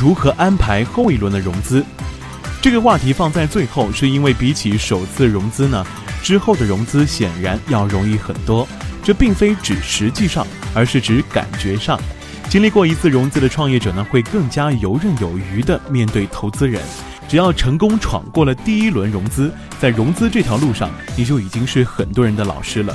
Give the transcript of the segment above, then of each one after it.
如何安排后一轮的融资。这个话题放在最后，是因为比起首次融资呢，之后的融资显然要容易很多。这并非指实际上，而是指感觉上。经历过一次融资的创业者呢，会更加游刃有余地面对投资人。只要成功闯过了第一轮融资，在融资这条路上，你就已经是很多人的老师了。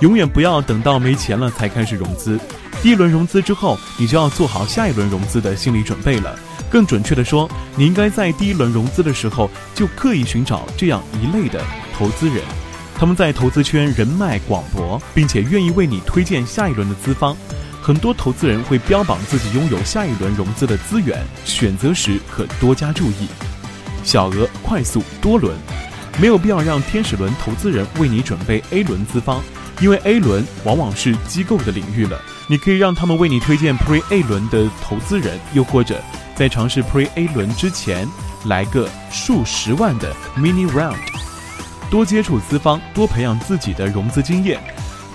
永远不要等到没钱了才开始融资。第一轮融资之后，你就要做好下一轮融资的心理准备了。更准确的说，你应该在第一轮融资的时候就刻意寻找这样一类的投资人，他们在投资圈人脉广博，并且愿意为你推荐下一轮的资方。很多投资人会标榜自己拥有下一轮融资的资源，选择时可多加注意。小额、快速、多轮，没有必要让天使轮投资人为你准备 A 轮资方，因为 A 轮往往是机构的领域了。你可以让他们为你推荐 Pre A 轮的投资人，又或者在尝试 Pre A 轮之前来个数十万的 Mini Round，多接触资方，多培养自己的融资经验。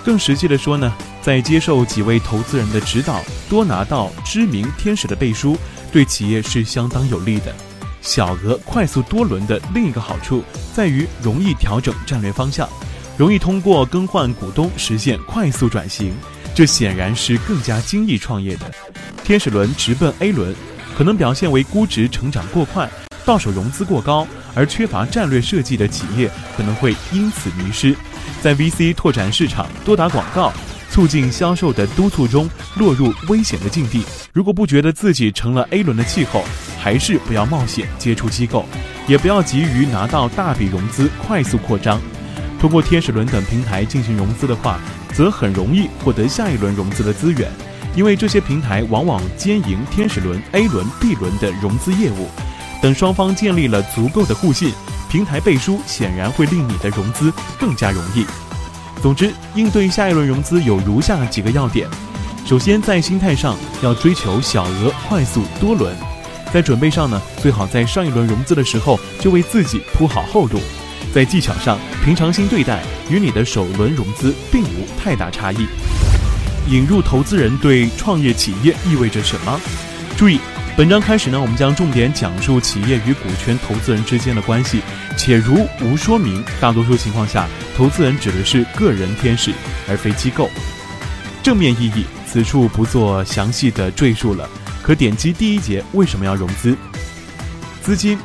更实际的说呢，在接受几位投资人的指导，多拿到知名天使的背书，对企业是相当有利的。小额快速多轮的另一个好处在于容易调整战略方向，容易通过更换股东实现快速转型，这显然是更加精益创业的。天使轮直奔 A 轮，可能表现为估值成长过快，到手融资过高，而缺乏战略设计的企业可能会因此迷失，在 VC 拓展市场、多打广告、促进销售的督促中落入危险的境地。如果不觉得自己成了 A 轮的气候，还是不要冒险接触机构，也不要急于拿到大笔融资快速扩张。通过天使轮等平台进行融资的话，则很容易获得下一轮融资的资源，因为这些平台往往兼营天使轮、A 轮、B 轮的融资业务。等双方建立了足够的互信，平台背书显然会令你的融资更加容易。总之，应对下一轮融资有如下几个要点：首先，在心态上要追求小额、快速、多轮。在准备上呢，最好在上一轮融资的时候就为自己铺好后路。在技巧上，平常心对待，与你的首轮融资并无太大差异。引入投资人对创业企业意味着什么？注意，本章开始呢，我们将重点讲述企业与股权投资人之间的关系，且如无说明，大多数情况下，投资人指的是个人天使，而非机构。正面意义，此处不做详细的赘述了。可点击第一节为什么要融资？资金，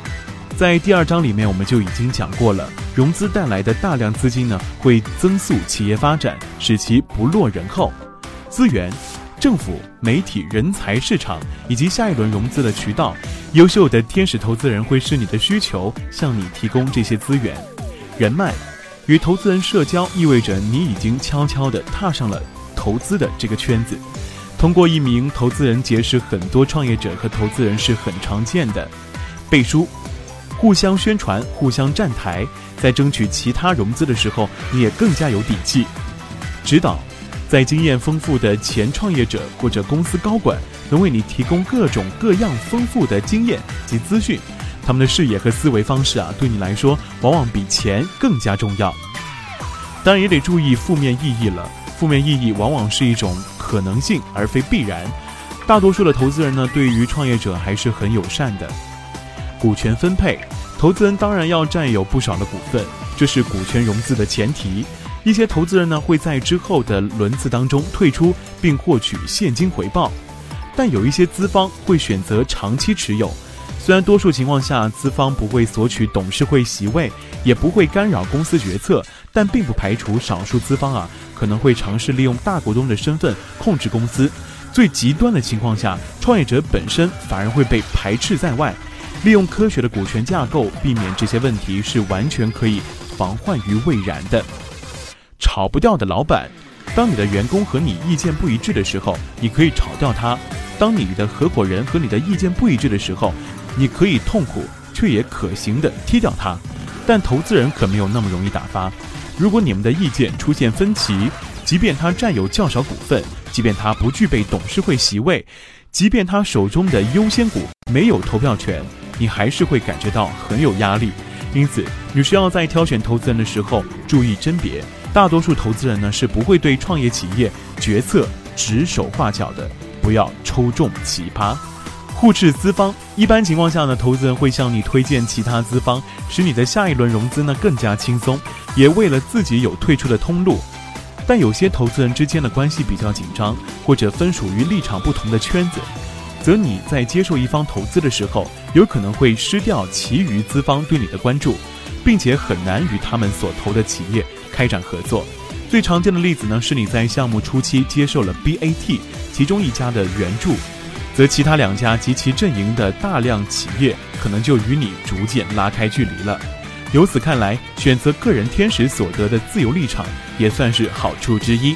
在第二章里面我们就已经讲过了。融资带来的大量资金呢，会增速企业发展，使其不落人后。资源，政府、媒体、人才市场以及下一轮融资的渠道，优秀的天使投资人会视你的需求向你提供这些资源。人脉，与投资人社交意味着你已经悄悄地踏上了投资的这个圈子。通过一名投资人结识很多创业者和投资人是很常见的。背书，互相宣传，互相站台，在争取其他融资的时候，你也更加有底气。指导，在经验丰富的前创业者或者公司高管能为你提供各种各样丰富的经验及资讯，他们的视野和思维方式啊，对你来说往往比钱更加重要。当然也得注意负面意义了，负面意义往往是一种。可能性而非必然，大多数的投资人呢，对于创业者还是很友善的。股权分配，投资人当然要占有不少的股份，这是股权融资的前提。一些投资人呢，会在之后的轮次当中退出并获取现金回报，但有一些资方会选择长期持有。虽然多数情况下资方不会索取董事会席位，也不会干扰公司决策，但并不排除少数资方啊可能会尝试利用大股东的身份控制公司。最极端的情况下，创业者本身反而会被排斥在外。利用科学的股权架构避免这些问题是完全可以防患于未然的。炒不掉的老板，当你的员工和你意见不一致的时候，你可以炒掉他；当你的合伙人和你的意见不一致的时候，你可以痛苦却也可行的踢掉他，但投资人可没有那么容易打发。如果你们的意见出现分歧，即便他占有较少股份，即便他不具备董事会席位，即便他手中的优先股没有投票权，你还是会感觉到很有压力。因此，你需要在挑选投资人的时候注意甄别。大多数投资人呢是不会对创业企业决策指手画脚的，不要抽中奇葩。互斥资方，一般情况下呢，投资人会向你推荐其他资方，使你的下一轮融资呢更加轻松，也为了自己有退出的通路。但有些投资人之间的关系比较紧张，或者分属于立场不同的圈子，则你在接受一方投资的时候，有可能会失掉其余资方对你的关注，并且很难与他们所投的企业开展合作。最常见的例子呢，是你在项目初期接受了 BAT 其中一家的援助，则其他两家及其阵营的大量企业可能就与你逐渐拉开距离了。由此看来，选择个人天使所得的自由立场也算是好处之一。